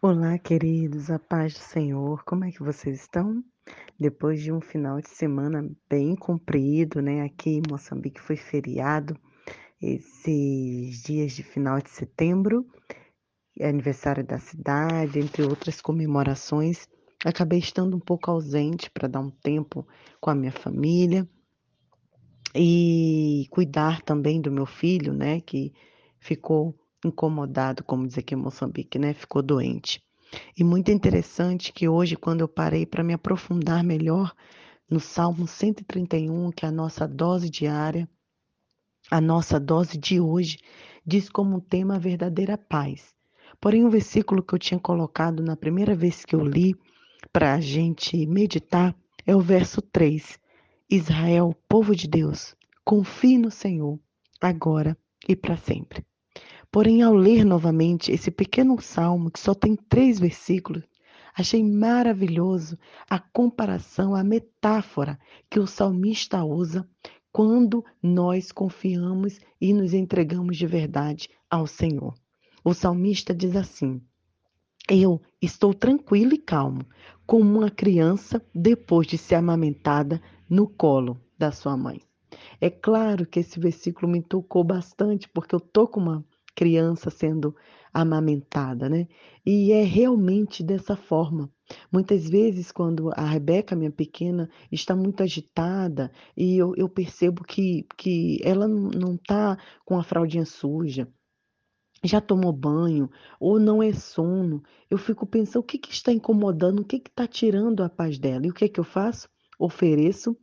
Olá, queridos, a paz do Senhor, como é que vocês estão? Depois de um final de semana bem comprido, né? Aqui em Moçambique foi feriado, esses dias de final de setembro, aniversário da cidade, entre outras comemorações. Acabei estando um pouco ausente para dar um tempo com a minha família e cuidar também do meu filho, né? Que ficou incomodado, como diz aqui em Moçambique, né? Ficou doente. E muito interessante que hoje, quando eu parei para me aprofundar melhor no Salmo 131, que é a nossa dose diária, a nossa dose de hoje, diz como tema a verdadeira paz. Porém, o versículo que eu tinha colocado na primeira vez que eu li para a gente meditar é o verso 3. Israel, povo de Deus, confie no Senhor, agora e para sempre. Porém, ao ler novamente esse pequeno salmo, que só tem três versículos, achei maravilhoso a comparação, a metáfora que o salmista usa quando nós confiamos e nos entregamos de verdade ao Senhor. O salmista diz assim: Eu estou tranquilo e calmo, como uma criança depois de ser amamentada no colo da sua mãe. É claro que esse versículo me tocou bastante, porque eu tô com uma criança sendo amamentada, né? E é realmente dessa forma. Muitas vezes, quando a Rebeca, minha pequena, está muito agitada e eu, eu percebo que, que ela não está com a fraldinha suja, já tomou banho ou não é sono, eu fico pensando o que, que está incomodando, o que está tirando a paz dela. E o que, que eu faço? Ofereço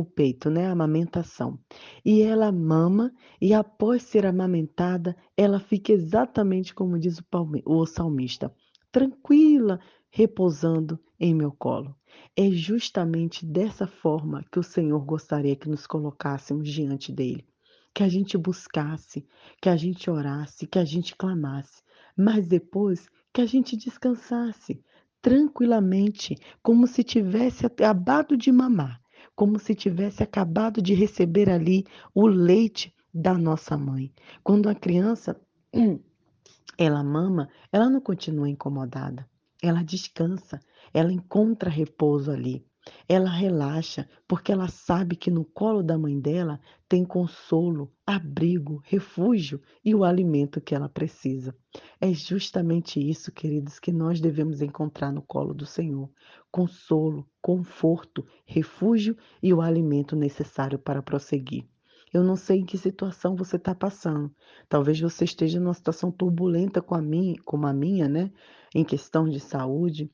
o peito, né? A amamentação. E ela mama, e após ser amamentada, ela fica exatamente como diz o, palme, o salmista, tranquila, repousando em meu colo. É justamente dessa forma que o Senhor gostaria que nos colocássemos diante dele. Que a gente buscasse, que a gente orasse, que a gente clamasse, mas depois que a gente descansasse tranquilamente, como se tivesse acabado de mamar como se tivesse acabado de receber ali o leite da nossa mãe. Quando a criança ela mama, ela não continua incomodada. Ela descansa, ela encontra repouso ali. Ela relaxa porque ela sabe que no colo da mãe dela tem consolo, abrigo, refúgio e o alimento que ela precisa. É justamente isso, queridos, que nós devemos encontrar no colo do Senhor: consolo, conforto, refúgio e o alimento necessário para prosseguir. Eu não sei em que situação você está passando. Talvez você esteja numa situação turbulenta com a minha, como a minha, né? Em questão de saúde.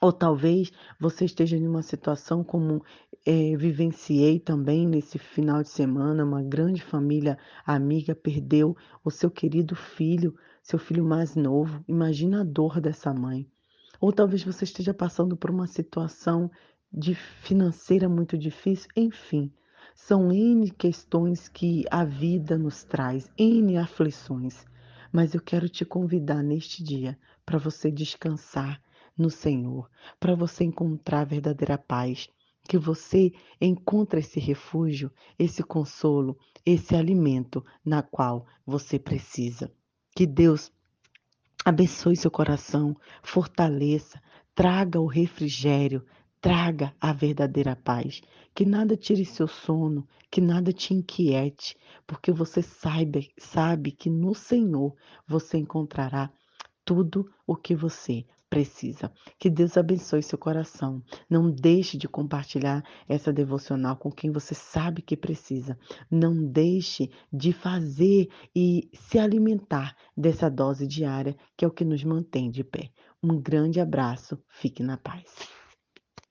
Ou talvez você esteja em uma situação como é, vivenciei também nesse final de semana, uma grande família amiga perdeu o seu querido filho, seu filho mais novo. Imagina a dor dessa mãe. Ou talvez você esteja passando por uma situação de financeira muito difícil. Enfim, são N questões que a vida nos traz, N aflições. Mas eu quero te convidar neste dia para você descansar no Senhor, para você encontrar a verdadeira paz, que você encontre esse refúgio, esse consolo, esse alimento na qual você precisa. Que Deus abençoe seu coração, fortaleça, traga o refrigério, traga a verdadeira paz. Que nada tire seu sono, que nada te inquiete, porque você sabe, sabe que no Senhor você encontrará tudo o que você precisa. Que Deus abençoe seu coração. Não deixe de compartilhar essa devocional com quem você sabe que precisa. Não deixe de fazer e se alimentar dessa dose diária que é o que nos mantém de pé. Um grande abraço. Fique na paz.